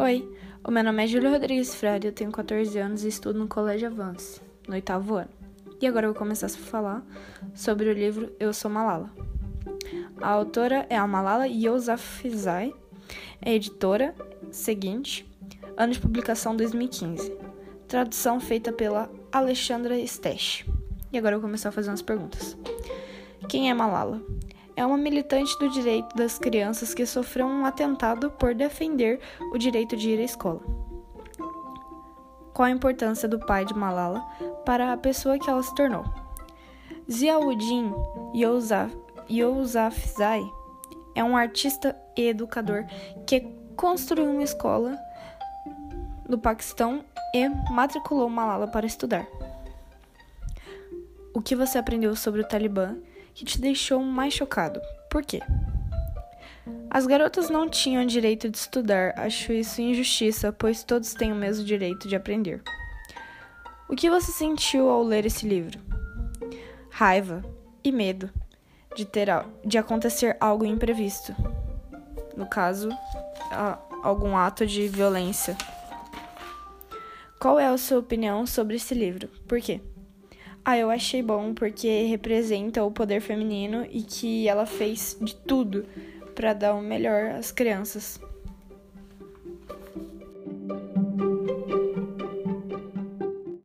Oi, o meu nome é Júlia Rodrigues Freire, eu tenho 14 anos e estudo no Colégio Avance, no oitavo ano. E agora eu vou começar a falar sobre o livro Eu Sou Malala. A autora é a Malala Yousafzai, é editora, seguinte, ano de publicação 2015. Tradução feita pela Alexandra Stesch. E agora eu vou começar a fazer umas perguntas. Quem é Malala? É uma militante do direito das crianças que sofreu um atentado por defender o direito de ir à escola. Qual a importância do pai de Malala para a pessoa que ela se tornou? Ziauddin Yousafzai é um artista e educador que construiu uma escola no Paquistão e matriculou Malala para estudar. O que você aprendeu sobre o Talibã que te deixou mais chocado. Por quê? As garotas não tinham direito de estudar, acho isso injustiça, pois todos têm o mesmo direito de aprender. O que você sentiu ao ler esse livro? Raiva e medo de ter de acontecer algo imprevisto. No caso, algum ato de violência. Qual é a sua opinião sobre esse livro? Por quê? Ah, eu achei bom porque representa o poder feminino e que ela fez de tudo para dar o melhor às crianças.